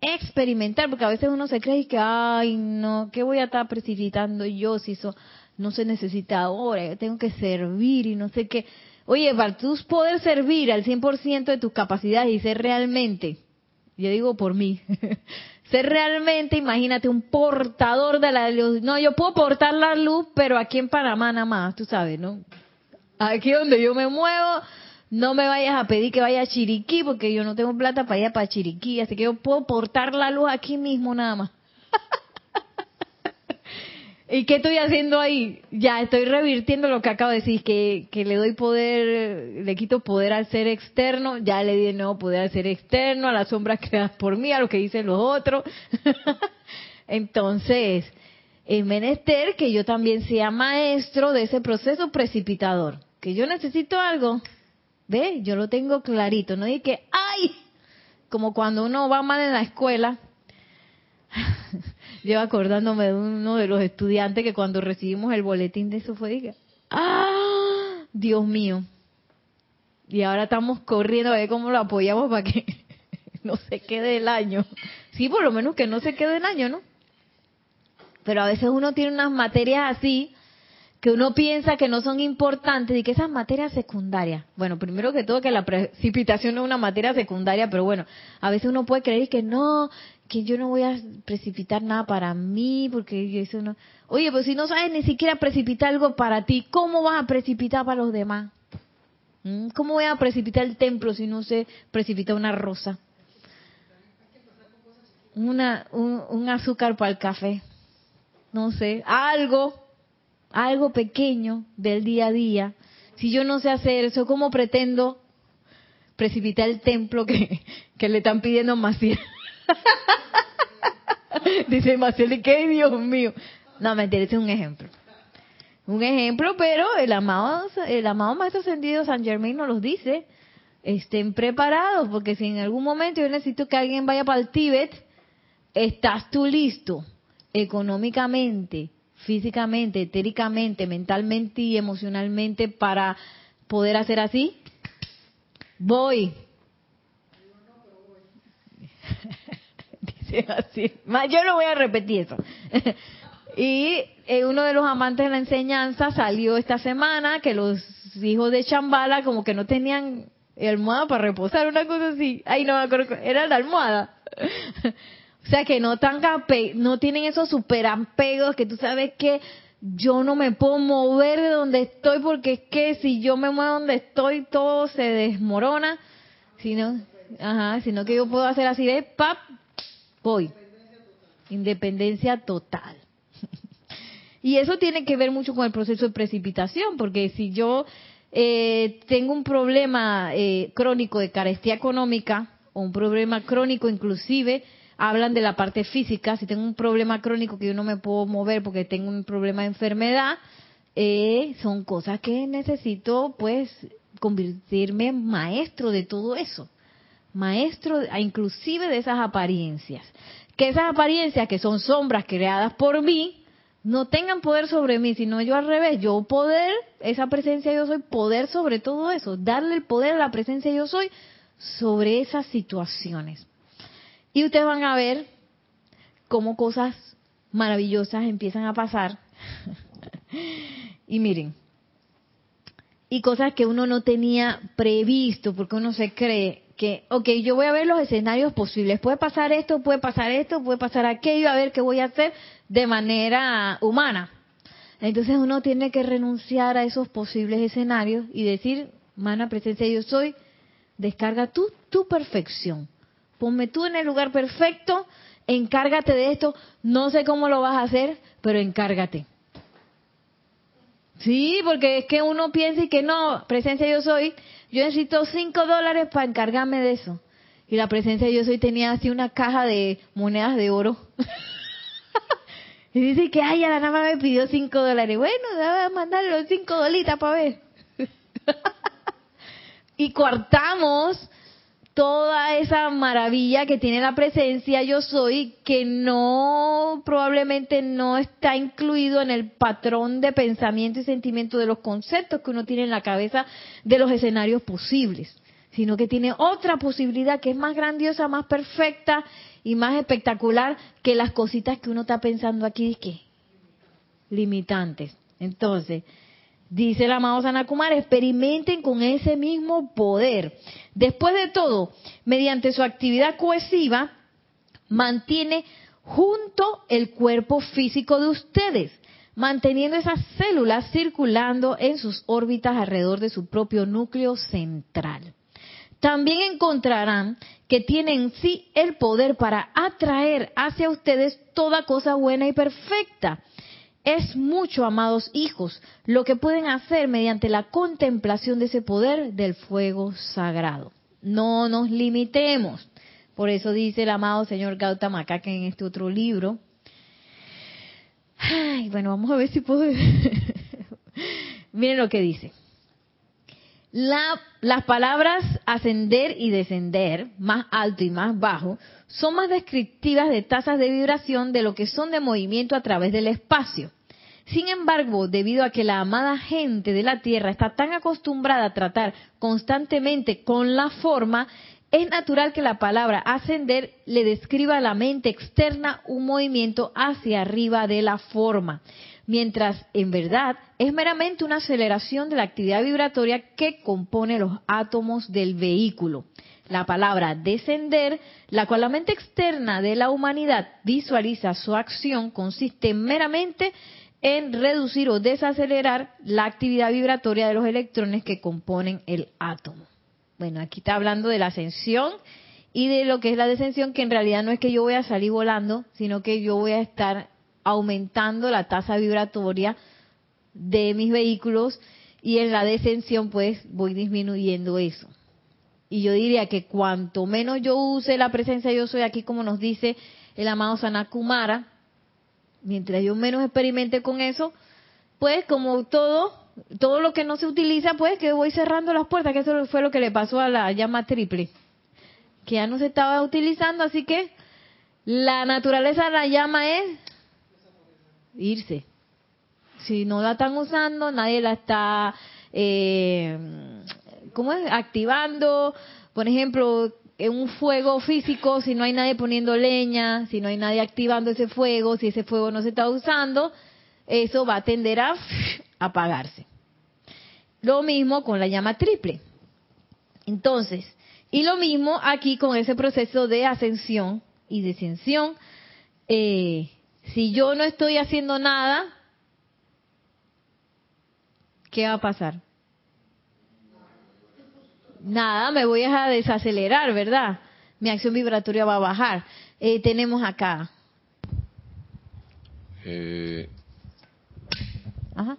A: experimentar, porque a veces uno se cree que, ay, no, ¿qué voy a estar precipitando yo si eso no se necesita ahora? Yo tengo que servir y no sé qué. Oye, para tú poder servir al 100% de tus capacidades y ser realmente, yo digo por mí, ser realmente, imagínate, un portador de la luz. No, yo puedo portar la luz, pero aquí en Panamá nada más, tú sabes, ¿no? Aquí donde yo me muevo, no me vayas a pedir que vaya a Chiriquí porque yo no tengo plata para ir para Chiriquí, así que yo puedo portar la luz aquí mismo nada más. ¿Y qué estoy haciendo ahí? Ya estoy revirtiendo lo que acabo de decir, que, le doy poder, le quito poder al ser externo, ya le di de nuevo poder al ser externo, a las sombras creadas por mí, a lo que dicen los otros. Entonces, es menester que yo también sea maestro de ese proceso precipitador. Que yo necesito algo, ¿Ve? Yo lo tengo clarito. No dije que, ¡ay! Como cuando uno va mal en la escuela. Llevo acordándome de uno de los estudiantes que cuando recibimos el boletín de eso fue, ¡ah! Dios mío. Y ahora estamos corriendo a ver cómo lo apoyamos para que no se quede el año. Sí, por lo menos que no se quede el año, ¿no? Pero a veces uno tiene unas materias así que uno piensa que no son importantes y que esas materias secundarias, bueno, primero que todo que la precipitación es una materia secundaria, pero bueno, a veces uno puede creer que no, que yo no voy a precipitar nada para mí, porque eso no... Oye, pues si no sabes ni siquiera precipitar algo para ti, ¿cómo vas a precipitar para los demás? ¿Mm? ¿Cómo voy a precipitar el templo si no sé precipitar una rosa? Una, un, un azúcar para el café. No sé, algo algo pequeño del día a día, si yo no sé hacer eso, ¿cómo pretendo precipitar el templo que, que le están pidiendo Maciel? Dice Maciel, ¿qué Dios mío? No, mentira, ese es un ejemplo. Un ejemplo, pero el amado, el amado Maestro Ascendido San Germain nos los dice, estén preparados, porque si en algún momento yo necesito que alguien vaya para el Tíbet, estás tú listo, económicamente, físicamente, etéricamente, mentalmente y emocionalmente para poder hacer así? Voy. Así. Yo no voy a repetir eso. y eh, uno de los amantes de la enseñanza salió esta semana que los hijos de Chambala como que no tenían almohada para reposar, una cosa así. Ay, no me acuerdo, era la almohada. O sea, que no, tan no tienen esos superampegos que tú sabes que yo no me puedo mover de donde estoy porque es que si yo me muevo donde estoy todo se desmorona. Sino, ajá, sino que yo puedo hacer así de pap, voy. Independencia total. y eso tiene que ver mucho con el proceso de precipitación, porque si yo eh, tengo un problema eh, crónico de carestía económica, o un problema crónico inclusive hablan de la parte física, si tengo un problema crónico que yo no me puedo mover porque tengo un problema de enfermedad, eh, son cosas que necesito pues convertirme en maestro de todo eso, maestro inclusive de esas apariencias, que esas apariencias que son sombras creadas por mí, no tengan poder sobre mí, sino yo al revés, yo poder, esa presencia yo soy, poder sobre todo eso, darle el poder a la presencia yo soy sobre esas situaciones. Y ustedes van a ver cómo cosas maravillosas empiezan a pasar. y miren, y cosas que uno no tenía previsto, porque uno se cree que, ok, yo voy a ver los escenarios posibles. Puede pasar esto, puede pasar esto, puede pasar aquello, a ver qué voy a hacer de manera humana. Entonces uno tiene que renunciar a esos posibles escenarios y decir, mana presencia, yo soy, descarga tú tu perfección. Ponme tú en el lugar perfecto, encárgate de esto. No sé cómo lo vas a hacer, pero encárgate. Sí, porque es que uno piensa y que no, presencia yo soy, yo necesito cinco dólares para encargarme de eso. Y la presencia yo soy tenía así una caja de monedas de oro. y dice que, ay, a la nada me pidió cinco dólares. Bueno, a mandarle los cinco dolitas para ver. y cortamos toda esa maravilla que tiene la presencia yo soy, que no, probablemente no está incluido en el patrón de pensamiento y sentimiento de los conceptos que uno tiene en la cabeza de los escenarios posibles, sino que tiene otra posibilidad que es más grandiosa, más perfecta y más espectacular que las cositas que uno está pensando aquí, que limitantes. Entonces, Dice el amado Sanakumar, experimenten con ese mismo poder. Después de todo, mediante su actividad cohesiva, mantiene junto el cuerpo físico de ustedes, manteniendo esas células circulando en sus órbitas alrededor de su propio núcleo central. También encontrarán que tienen en sí el poder para atraer hacia ustedes toda cosa buena y perfecta es mucho, amados hijos, lo que pueden hacer mediante la contemplación de ese poder del fuego sagrado. No nos limitemos. Por eso dice el amado señor Gautama que en este otro libro. Ay, bueno, vamos a ver si puedo. Miren lo que dice. las palabras ascender y descender, más alto y más bajo, son más descriptivas de tasas de vibración de lo que son de movimiento a través del espacio. Sin embargo, debido a que la amada gente de la Tierra está tan acostumbrada a tratar constantemente con la forma, es natural que la palabra ascender le describa a la mente externa un movimiento hacia arriba de la forma, mientras en verdad es meramente una aceleración de la actividad vibratoria que compone los átomos del vehículo la palabra descender, la cual la mente externa de la humanidad visualiza su acción, consiste meramente en reducir o desacelerar la actividad vibratoria de los electrones que componen el átomo. Bueno, aquí está hablando de la ascensión y de lo que es la descensión, que en realidad no es que yo voy a salir volando, sino que yo voy a estar aumentando la tasa vibratoria de mis vehículos y en la descensión pues voy disminuyendo eso. Y yo diría que cuanto menos yo use la presencia yo soy aquí, como nos dice el amado Sanakumara, mientras yo menos experimente con eso, pues como todo, todo lo que no se utiliza, pues que voy cerrando las puertas, que eso fue lo que le pasó a la llama triple, que ya no se estaba utilizando, así que la naturaleza de la llama es irse. Si no la están usando, nadie la está eh, ¿cómo es? Activando, por ejemplo, en un fuego físico, si no hay nadie poniendo leña, si no hay nadie activando ese fuego, si ese fuego no se está usando, eso va a tender a apagarse. Lo mismo con la llama triple. Entonces, y lo mismo aquí con ese proceso de ascensión y descensión. Eh, si yo no estoy haciendo nada, ¿qué va a pasar? Nada, me voy a desacelerar, ¿verdad? Mi acción vibratoria va a bajar. Eh, tenemos acá. Eh... Ajá.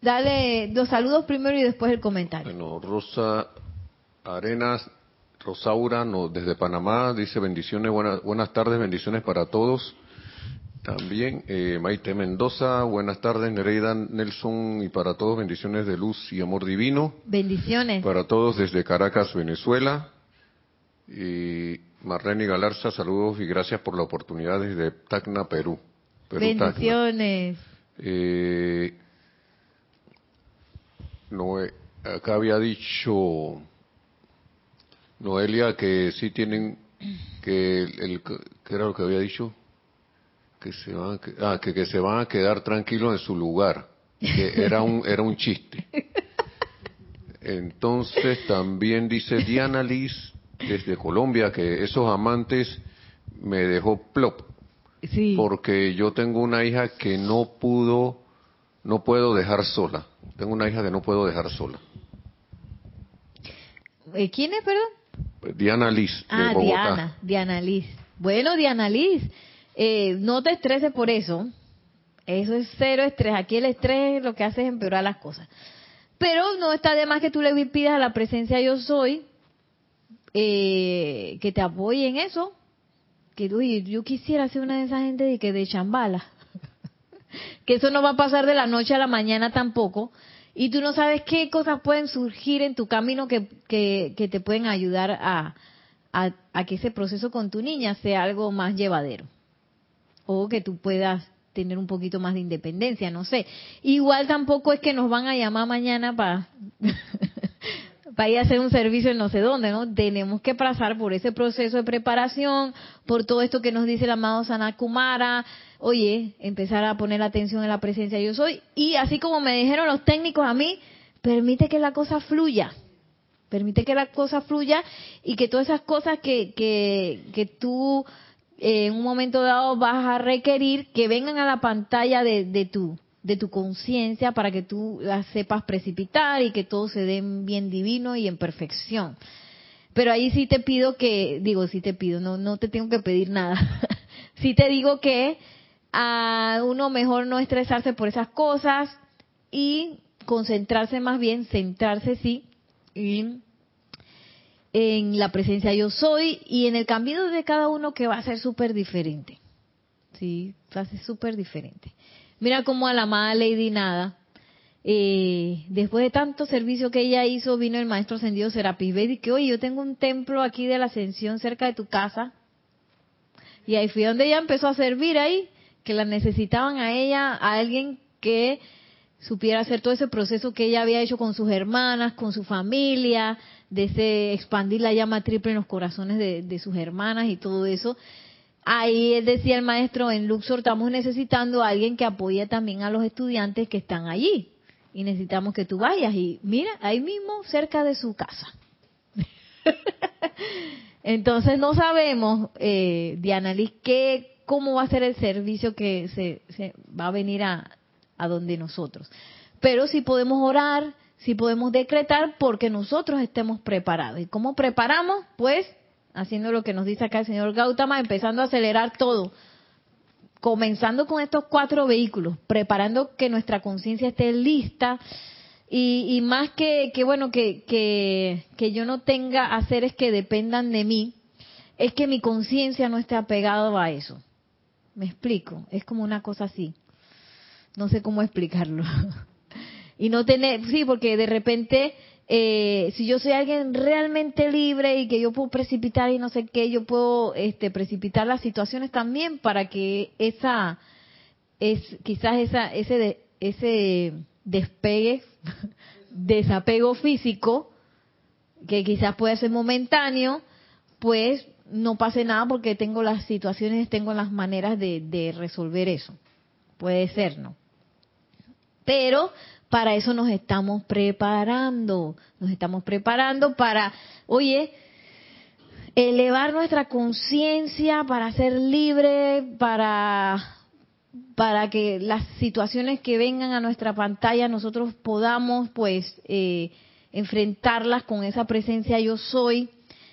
A: Dale los saludos primero y después el comentario.
B: Bueno, Rosa Arenas, Rosaura, no, desde Panamá, dice bendiciones, buenas, buenas tardes, bendiciones para todos. También eh, Maite Mendoza, buenas tardes, Nereida Nelson y para todos bendiciones de luz y amor divino.
A: Bendiciones.
B: Para todos desde Caracas, Venezuela. Y Marlene Galarza, saludos y gracias por la oportunidad desde Tacna, Perú.
A: bendiciones.
B: Eh, acá había dicho Noelia que sí tienen que el, ¿qué era lo que había dicho? Que se van a, ah, que, se van a quedar tranquilos en su lugar, que era un, era un chiste. Entonces también dice Diana Liz desde Colombia que esos amantes me dejó plop. Porque yo tengo una hija que no pudo, no puedo dejar sola. Tengo una hija que no puedo dejar sola.
A: Eh, ¿Quién es, perdón?
B: Diana Liz.
A: Ah, Diana, Diana Liz. Bueno, Diana Liz, eh, no te estreses por eso. Eso es cero estrés. Aquí el estrés lo que hace es empeorar las cosas. Pero no está de más que tú le pidas a la presencia yo soy eh, que te apoye en eso. Que yo quisiera ser una de esas gente de que de chambala. que eso no va a pasar de la noche a la mañana tampoco. Y tú no sabes qué cosas pueden surgir en tu camino que, que, te pueden ayudar a, a que ese proceso con tu niña sea algo más llevadero. Que tú puedas tener un poquito más de independencia, no sé. Igual tampoco es que nos van a llamar mañana para para ir a hacer un servicio en no sé dónde, ¿no? Tenemos que pasar por ese proceso de preparación, por todo esto que nos dice el amado Sanakumara, oye, empezar a poner atención en la presencia yo soy, y así como me dijeron los técnicos a mí, permite que la cosa fluya, permite que la cosa fluya y que todas esas cosas que, que, que tú en un momento dado vas a requerir que vengan a la pantalla de, de tu de tu conciencia para que tú las sepas precipitar y que todo se dé bien divino y en perfección. Pero ahí sí te pido que, digo, sí te pido, no, no te tengo que pedir nada. sí te digo que a uno mejor no estresarse por esas cosas y concentrarse más bien, centrarse sí, en en la presencia yo soy y en el camino de cada uno que va a ser súper diferente. Sí, va a ser súper diferente. Mira cómo a la amada Lady Nada, eh, después de tanto servicio que ella hizo, vino el maestro ascendido Serapis y que, oye, yo tengo un templo aquí de la ascensión cerca de tu casa. Y ahí fui donde ella empezó a servir ahí, que la necesitaban a ella, a alguien que supiera hacer todo ese proceso que ella había hecho con sus hermanas, con su familia, de ese expandir la llama triple en los corazones de, sus hermanas y todo eso. Ahí decía el maestro, en Luxor estamos necesitando a alguien que apoye también a los estudiantes que están allí. Y necesitamos que tú vayas. Y mira, ahí mismo, cerca de su casa. Entonces no sabemos, eh, Diana Liz, qué, cómo va a ser el servicio que se, se va a venir a, a donde nosotros. Pero si podemos orar, si podemos decretar porque nosotros estemos preparados. ¿Y cómo preparamos? Pues haciendo lo que nos dice acá el señor Gautama, empezando a acelerar todo. Comenzando con estos cuatro vehículos, preparando que nuestra conciencia esté lista y, más que, que bueno, que, que, que yo no tenga haceres que dependan de mí, es que mi conciencia no esté apegada a eso. Me explico, es como una cosa así no sé cómo explicarlo. y no tener, sí, porque de repente, eh, si yo soy alguien realmente libre y que yo puedo precipitar y no sé qué, yo puedo este, precipitar las situaciones también para que esa, es quizás esa, ese, ese despegue, desapego físico, que quizás puede ser momentáneo, pues no pase nada porque tengo las situaciones, tengo las maneras de, de resolver eso. Puede ser, ¿no? Pero para eso nos estamos preparando, nos estamos preparando para, oye, elevar nuestra conciencia para ser libre, para para que las situaciones que vengan a nuestra pantalla nosotros podamos pues eh, enfrentarlas con esa presencia yo soy,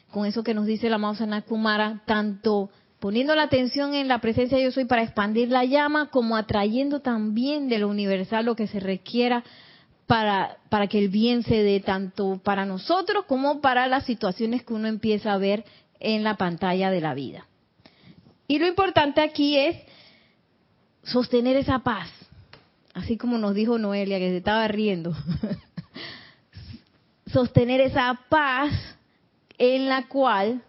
A: con eso que nos dice la amado Kumara, tanto poniendo la atención en la presencia yo soy para expandir la llama, como atrayendo también de lo universal lo que se requiera para, para que el bien se dé tanto para nosotros como para las situaciones que uno empieza a ver en la pantalla de la vida. Y lo importante aquí es sostener esa paz, así como nos dijo Noelia, que se estaba riendo. sostener esa paz en la cual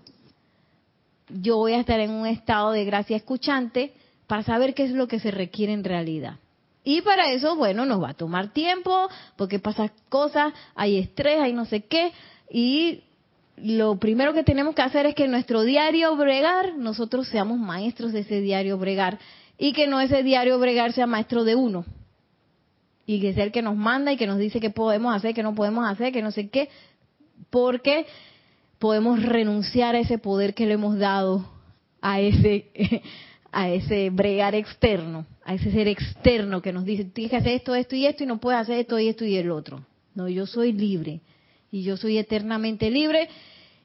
A: yo voy a estar en un estado de gracia escuchante para saber qué es lo que se requiere en realidad. Y para eso, bueno, nos va a tomar tiempo, porque pasan cosas, hay estrés, hay no sé qué, y lo primero que tenemos que hacer es que nuestro diario bregar, nosotros seamos maestros de ese diario bregar, y que no ese diario bregar sea maestro de uno, y que sea el que nos manda y que nos dice qué podemos hacer, qué no podemos hacer, que no sé qué, porque podemos renunciar a ese poder que le hemos dado a ese a ese bregar externo, a ese ser externo que nos dice, tienes que hacer esto, esto y esto y no puedes hacer esto y esto y el otro. No, yo soy libre y yo soy eternamente libre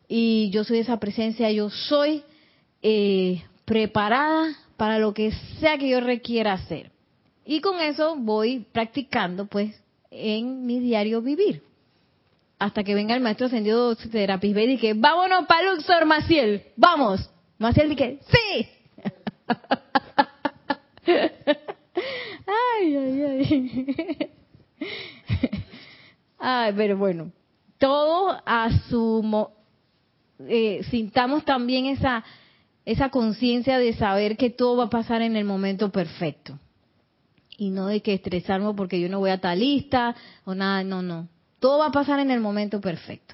A: y yo soy esa presencia, yo soy eh, preparada para lo que sea que yo requiera hacer. Y con eso voy practicando pues en mi diario vivir. Hasta que venga el maestro ascendido Terapis B y que vámonos para Luxor, Maciel, vamos. Maciel dice, sí. ay, ay, ay. ay, pero bueno, todo a su... Eh, sintamos también esa, esa conciencia de saber que todo va a pasar en el momento perfecto. Y no de que estresarnos porque yo no voy a estar lista o nada, no, no. Todo va a pasar en el momento perfecto.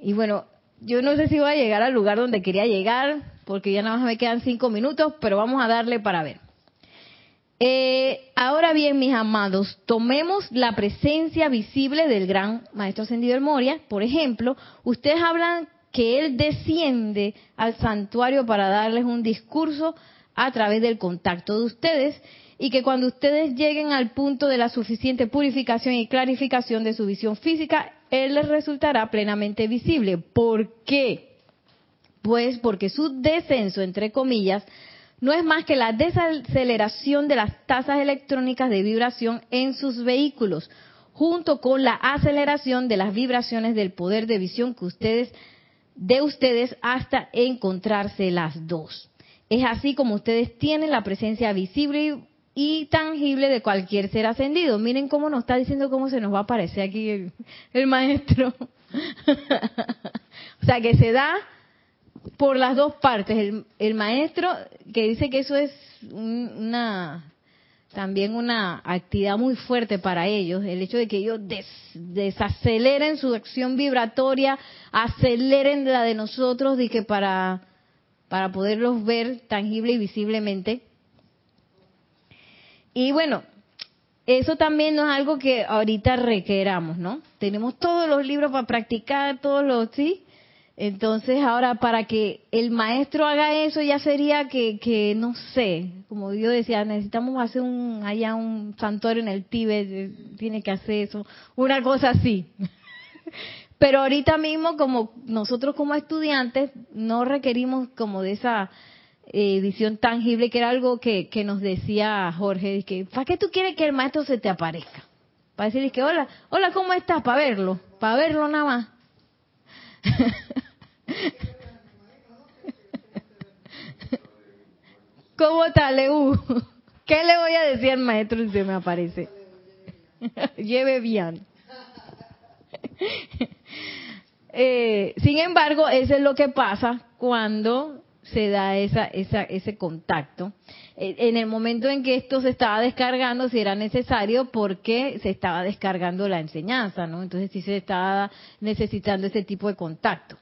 A: Y bueno, yo no sé si voy a llegar al lugar donde quería llegar, porque ya nada más me quedan cinco minutos, pero vamos a darle para ver. Eh, ahora bien, mis amados, tomemos la presencia visible del gran Maestro Ascendido del Moria. Por ejemplo, ustedes hablan que él desciende al santuario para darles un discurso a través del contacto de ustedes y que cuando ustedes lleguen al punto de la suficiente purificación y clarificación de su visión física, él les resultará plenamente visible. ¿Por qué? Pues porque su descenso, entre comillas, no es más que la desaceleración de las tasas electrónicas de vibración en sus vehículos, junto con la aceleración de las vibraciones del poder de visión que ustedes de ustedes hasta encontrarse las dos. Es así como ustedes tienen la presencia visible y tangible de cualquier ser ascendido. Miren cómo nos está diciendo cómo se nos va a aparecer aquí el, maestro. o sea, que se da por las dos partes. El, maestro que dice que eso es una también una actividad muy fuerte para ellos, el hecho de que ellos desaceleren su acción vibratoria, aceleren la de nosotros, y que para, para poderlos ver tangible y visiblemente. Y bueno, eso también no es algo que ahorita requeramos, ¿no? Tenemos todos los libros para practicar, todos los, ¿sí? Entonces ahora para que el maestro haga eso ya sería que, que no sé, como yo decía, necesitamos hacer un allá un santuario en el Tíbet, eh, tiene que hacer eso, una cosa así. Pero ahorita mismo como nosotros como estudiantes no requerimos como de esa eh, visión tangible que era algo que, que nos decía Jorge, que ¿para qué tú quieres que el maestro se te aparezca? Para decirle que hola, hola, ¿cómo estás? Para verlo, para verlo nada más. ¿Cómo está, Leu? ¿Qué le voy a decir al maestro si se me aparece? Lleve bien. Eh, sin embargo, eso es lo que pasa cuando se da esa, esa, ese contacto. Eh, en el momento en que esto se estaba descargando, si era necesario, porque se estaba descargando la enseñanza, ¿no? Entonces sí se estaba necesitando ese tipo de contacto.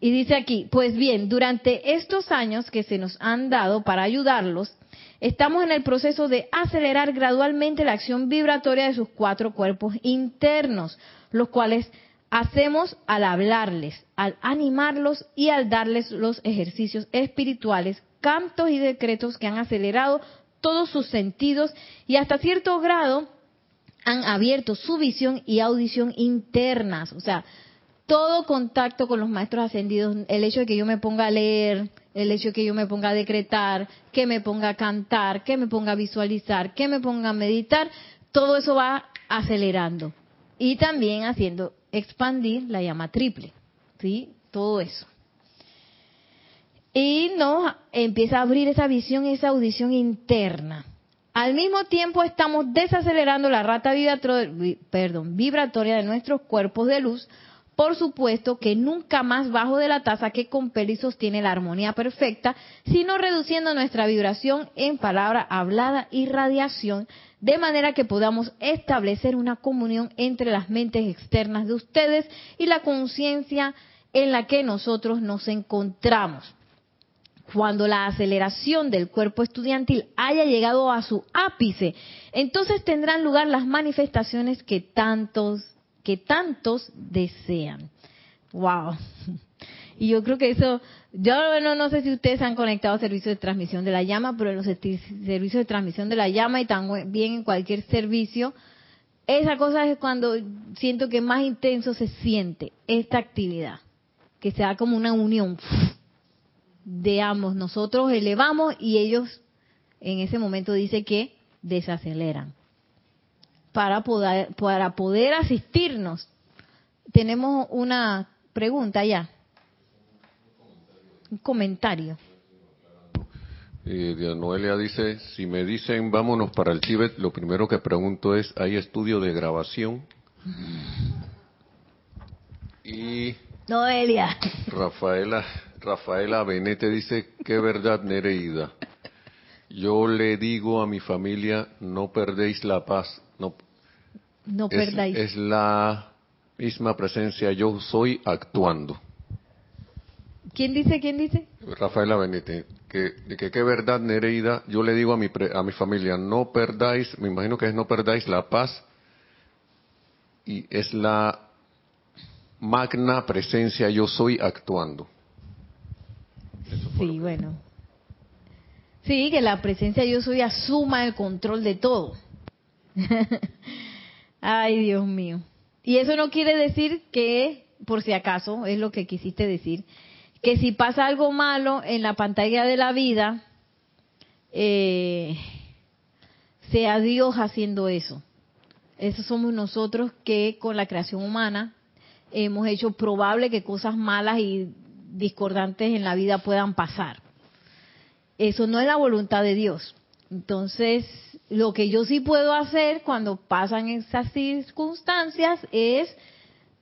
A: Y dice aquí, pues bien, durante estos años que se nos han dado para ayudarlos, estamos en el proceso de acelerar gradualmente la acción vibratoria de sus cuatro cuerpos internos, los cuales hacemos al hablarles, al animarlos y al darles los ejercicios espirituales, cantos y decretos que han acelerado todos sus sentidos y hasta cierto grado han abierto su visión y audición internas. O sea, todo contacto con los maestros ascendidos, el hecho de que yo me ponga a leer, el hecho de que yo me ponga a decretar, que me ponga a cantar, que me ponga a visualizar, que me ponga a meditar, todo eso va acelerando y también haciendo expandir la llama triple, ¿sí? Todo eso. Y nos empieza a abrir esa visión esa audición interna. Al mismo tiempo estamos desacelerando la rata vibratoria de nuestros cuerpos de luz por supuesto que nunca más bajo de la tasa que compele y sostiene la armonía perfecta, sino reduciendo nuestra vibración en palabra hablada y radiación, de manera que podamos establecer una comunión entre las mentes externas de ustedes y la conciencia en la que nosotros nos encontramos. Cuando la aceleración del cuerpo estudiantil haya llegado a su ápice, entonces tendrán lugar las manifestaciones que tantos que tantos desean. Wow. Y yo creo que eso, yo no, no sé si ustedes han conectado a servicios de transmisión de la llama, pero en los servicios de transmisión de la llama y también en cualquier servicio, esa cosa es cuando siento que más intenso se siente esta actividad, que se da como una unión de ambos. Nosotros elevamos y ellos en ese momento dice que desaceleran para poder, para poder asistirnos. Tenemos una pregunta ya. Un comentario.
B: Eh, Noelia dice, si me dicen vámonos para el Tíbet, lo primero que pregunto es, ¿hay estudio de grabación? Y
A: Noelia.
B: Rafaela, Rafaela Benete dice, qué verdad Nereida. Yo le digo a mi familia, no perdéis la paz, no,
A: no perdáis.
B: Es, la misma presencia, yo soy actuando.
A: ¿Quién dice? ¿Quién dice?
B: Rafaela Benítez, que, que qué verdad Nereida, yo le digo a mi, a mi familia, no perdáis, me imagino que es no perdáis la paz, y es la magna presencia, yo soy actuando.
A: Sí, bueno. Sí, que la presencia yo soy asuma el control de todo. Ay, Dios mío. Y eso no quiere decir que, por si acaso, es lo que quisiste decir, que si pasa algo malo en la pantalla de la vida, eh, sea Dios haciendo eso. Eso somos nosotros que con la creación humana hemos hecho probable que cosas malas y discordantes en la vida puedan pasar. Eso no es la voluntad de Dios. Entonces, lo que yo sí puedo hacer cuando pasan esas circunstancias es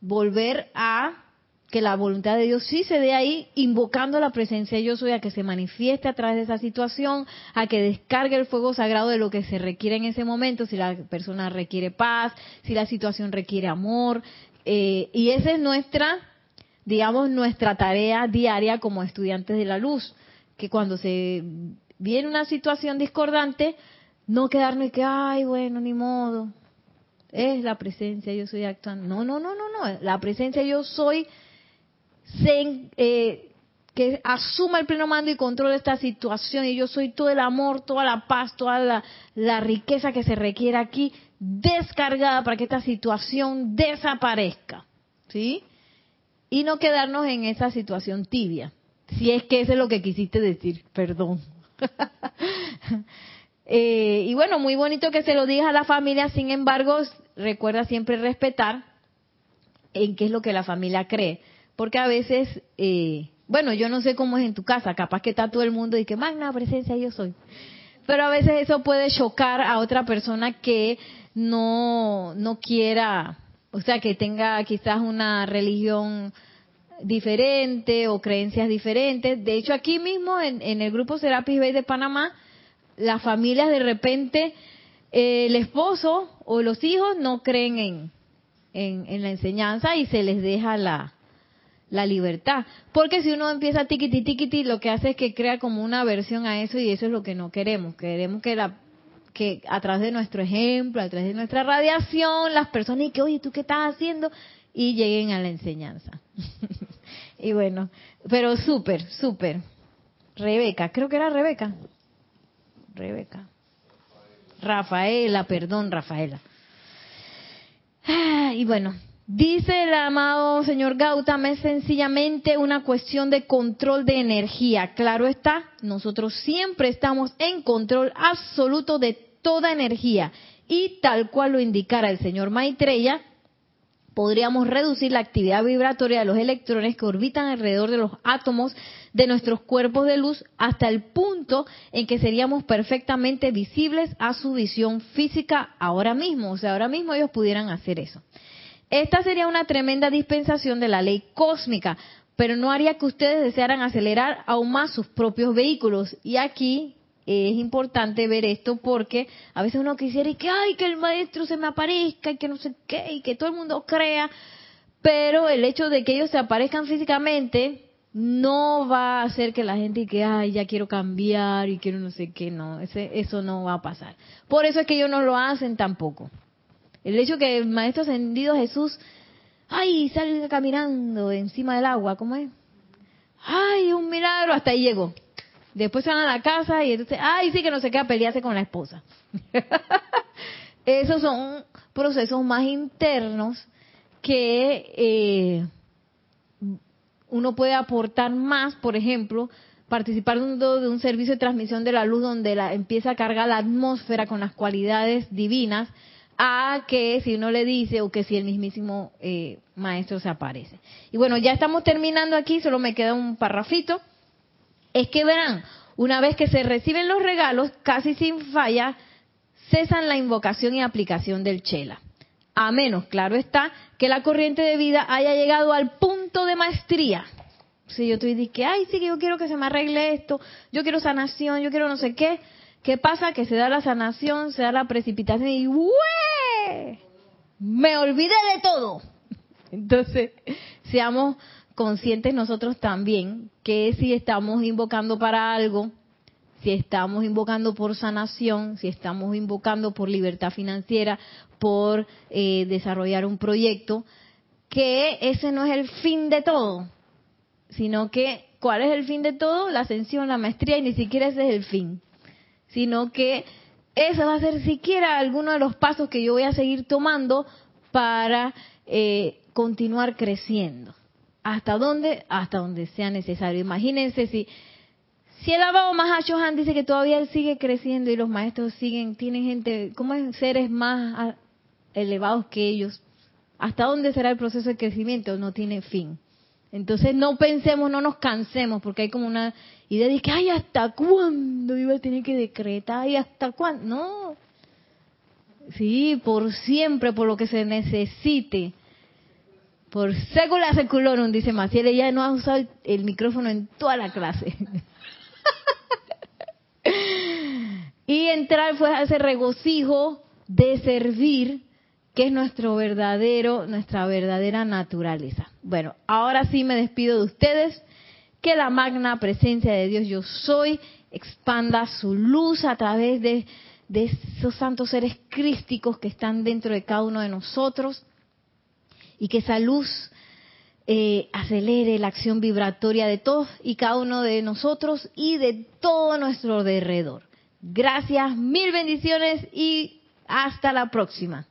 A: volver a que la voluntad de Dios sí se dé ahí, invocando la presencia de yo soy a que se manifieste a través de esa situación, a que descargue el fuego sagrado de lo que se requiere en ese momento, si la persona requiere paz, si la situación requiere amor. Eh, y esa es nuestra, digamos, nuestra tarea diaria como estudiantes de la luz, que cuando se viene una situación discordante, no quedarme que, ay, bueno, ni modo, es la presencia, yo soy actuando. No, no, no, no, no, la presencia yo soy eh, que asuma el pleno mando y control esta situación y yo soy todo el amor, toda la paz, toda la, la riqueza que se requiere aquí descargada para que esta situación desaparezca, ¿sí? Y no quedarnos en esa situación tibia, si es que eso es lo que quisiste decir, perdón. Eh, y bueno, muy bonito que se lo digas a la familia, sin embargo, recuerda siempre respetar en qué es lo que la familia cree. Porque a veces, eh, bueno, yo no sé cómo es en tu casa, capaz que está todo el mundo y que magna presencia yo soy. Pero a veces eso puede chocar a otra persona que no, no quiera, o sea, que tenga quizás una religión diferente o creencias diferentes. De hecho, aquí mismo en, en el grupo Serapis Bay de Panamá, las familias de repente, eh, el esposo o los hijos no creen en, en, la enseñanza y se les deja la, la libertad. Porque si uno empieza tiquiti tiquiti, lo que hace es que crea como una aversión a eso y eso es lo que no queremos. Queremos que la que a través de nuestro ejemplo, a través de nuestra radiación, las personas y que, oye, ¿tú qué estás haciendo? Y lleguen a la enseñanza. y bueno, pero súper, súper. Rebeca, creo que era Rebeca. Rebeca. Rafaela, perdón, Rafaela. Ah, y bueno, dice el amado señor Gautama, es sencillamente una cuestión de control de energía. Claro está, nosotros siempre estamos en control absoluto de toda energía. Y tal cual lo indicara el señor Maitreya, podríamos reducir la actividad vibratoria de los electrones que orbitan alrededor de los átomos de nuestros cuerpos de luz hasta el punto en que seríamos perfectamente visibles a su visión física ahora mismo. O sea, ahora mismo ellos pudieran hacer eso. Esta sería una tremenda dispensación de la ley cósmica, pero no haría que ustedes desearan acelerar aún más sus propios vehículos. Y aquí es importante ver esto porque a veces uno quisiera y que ay que el maestro se me aparezca y que no sé qué y que todo el mundo crea pero el hecho de que ellos se aparezcan físicamente no va a hacer que la gente que ay ya quiero cambiar y quiero no sé qué no ese, eso no va a pasar. Por eso es que ellos no lo hacen tampoco el hecho que el maestro ascendido Jesús ay salga caminando encima del agua cómo es ay, un milagro, hasta ahí llegó. Después se van a la casa y entonces, ay, sí que no se queda pelearse con la esposa. Esos son procesos más internos que eh, uno puede aportar más, por ejemplo, participando de un servicio de transmisión de la luz donde la, empieza a cargar la atmósfera con las cualidades divinas, a que si uno le dice o que si el mismísimo eh, maestro se aparece. Y bueno, ya estamos terminando aquí, solo me queda un parrafito. Es que verán, una vez que se reciben los regalos, casi sin falla, cesan la invocación y aplicación del chela. A menos, claro está, que la corriente de vida haya llegado al punto de maestría. Si yo estoy diciendo, ay, sí que yo quiero que se me arregle esto, yo quiero sanación, yo quiero no sé qué. ¿Qué pasa? Que se da la sanación, se da la precipitación y ¡Ué! Me olvidé de todo. Entonces, seamos conscientes nosotros también que si estamos invocando para algo, si estamos invocando por sanación, si estamos invocando por libertad financiera, por eh, desarrollar un proyecto, que ese no es el fin de todo, sino que, ¿cuál es el fin de todo? La ascensión, la maestría, y ni siquiera ese es el fin, sino que eso va a ser siquiera alguno de los pasos que yo voy a seguir tomando para eh, continuar creciendo. ¿Hasta dónde? Hasta donde sea necesario. Imagínense si si el abado Mahashohan dice que todavía él sigue creciendo y los maestros siguen, tienen gente, como seres más elevados que ellos, ¿hasta dónde será el proceso de crecimiento? No tiene fin. Entonces no pensemos, no nos cansemos, porque hay como una idea de que, ay, ¿hasta cuándo iba a tener que decretar? ¿Ay, hasta cuándo? No. Sí, por siempre, por lo que se necesite. Por secula seculorum, dice Maciel, ella no ha usado el micrófono en toda la clase. y entrar fue a ese regocijo de servir, que es nuestro verdadero, nuestra verdadera naturaleza. Bueno, ahora sí me despido de ustedes. Que la magna presencia de Dios yo soy expanda su luz a través de, esos santos seres crísticos que están dentro de cada uno de nosotros y que esa luz eh, acelere la acción vibratoria de todos y cada uno de nosotros y de todo nuestro alrededor. Gracias, mil bendiciones y hasta la próxima.